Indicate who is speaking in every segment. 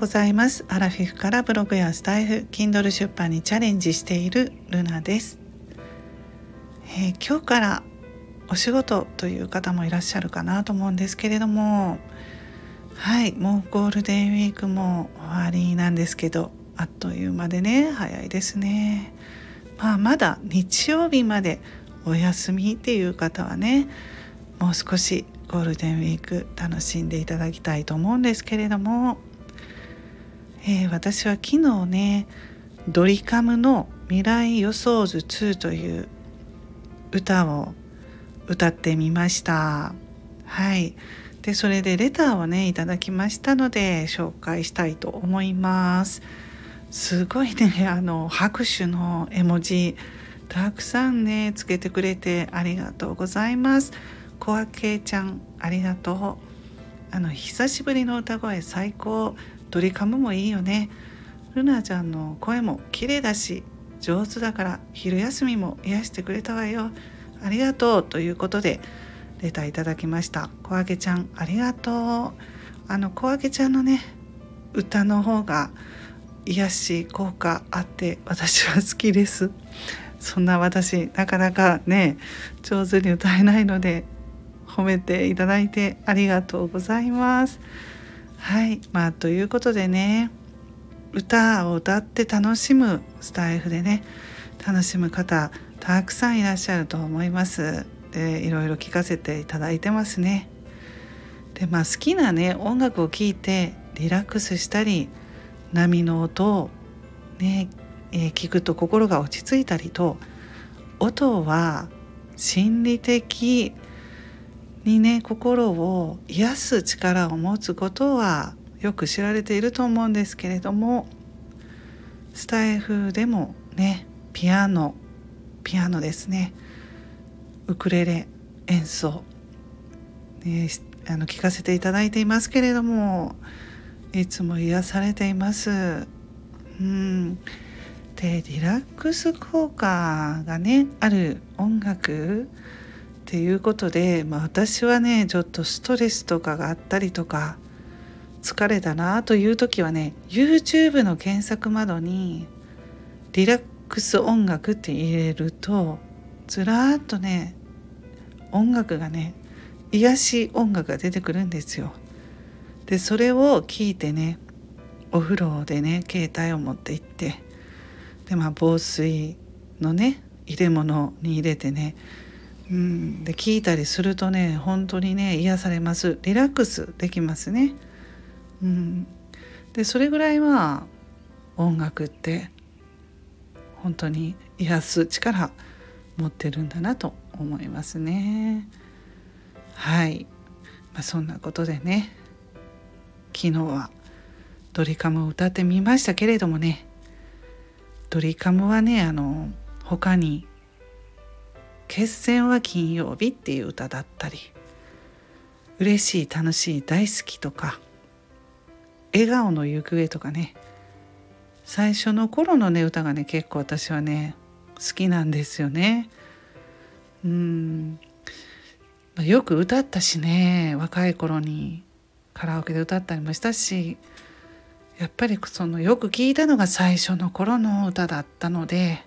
Speaker 1: ございます。アラフィフからブログやスタイフ Kindle 出版にチャレンジしているルナです、えー、今日からお仕事という方もいらっしゃるかなと思うんですけれどもはいもうゴールデンウィークも終わりなんですけどあっという間でね早いですね。まあまだ日曜日までお休みっていう方はねもう少しゴールデンウィーク楽しんでいただきたいと思うんですけれども、えー、私は昨日ねドリカムの「未来予想図2」という歌を歌ってみました。はい。でそれでレターをねいただきましたので紹介したいと思います。すごいね あの拍手の絵文字たくさんねつけてくれてありがとうございます。小明ちゃんありがとう。あの久しぶりの歌声最高。ドリカムもいいよね。ルナちゃんの声も綺麗だし上手だから昼休みも癒してくれたわよ。ありがとうということでレターいただきました。小明ちゃんありがとう。あの小明ちゃんのね歌の方が癒し効果あって私は好きです。そんな私なかなかね上手に歌えないので褒めていただいてありがとうございます。はいまあということでね歌を歌って楽しむスタイフでね楽しむ方たくさんいらっしゃると思います。でいろいろ聞かせていただいてますね。でまあ好きなね音楽を聴いてリラックスしたり波の音をね、えー、聞くと心が落ち着いたりと音は心理的にね心を癒す力を持つことはよく知られていると思うんですけれどもスタイフでもねピアノピアノですねウクレレ演奏、ね、あの聞かせていただいていますけれどもいつも癒されています。うんでリラックス効果がねある音楽っていうことで、まあ、私はねちょっとストレスとかがあったりとか疲れたなという時はね YouTube の検索窓にリラックス音楽って入れるとずらーっとね音楽がね癒し音楽が出てくるんですよ。でそれを聞いてねお風呂でね携帯を持って行ってでまあ防水のね入れ物に入れてねうん、で聞いたりするとね本当にね癒されますリラックスできますね。うん、でそれぐらいは音楽って本当に癒す力持ってるんだなと思いますね。はい、まあ、そんなことでね昨日はドリカムを歌ってみましたけれどもねドリカムはねあの他に決戦は金曜日っていう歌だったり嬉しい楽しい大好きとか笑顔の行方とかね。最初の頃のね歌がね結構私はね好きなんですよね。うん。よく歌ったしね若い頃に。カラオケで歌ったりもしたしやっぱりそのよく聞いたのが最初の頃の歌だったので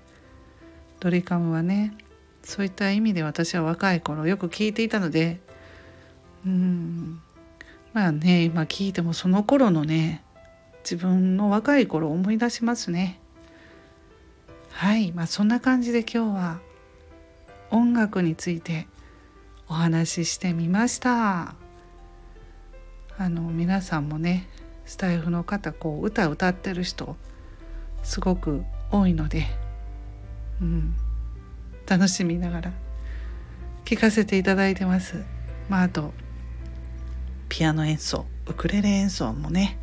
Speaker 1: ドリカムはねそういった意味で私は若い頃よく聞いていたのでうん。まあね今聞いてもその頃のね自分の若い頃を思い出しますね。はい。まあそんな感じで今日は音楽についてお話ししてみました。あの皆さんもねスタイフの方こう歌歌ってる人すごく多いのでうん。楽しみながら聴かせていただいてます。まああとピアノ演奏ウクレレ演奏もね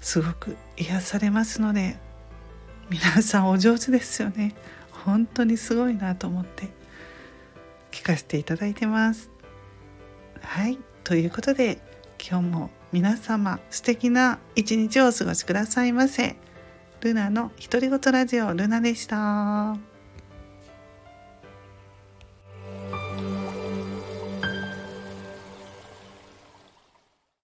Speaker 1: すごく癒されますので皆さんお上手ですよね本当にすごいなと思って聞かせていただいてますはいということで今日も皆様素敵な一日をお過ごしくださいませルナの独り言ラジオルナでした。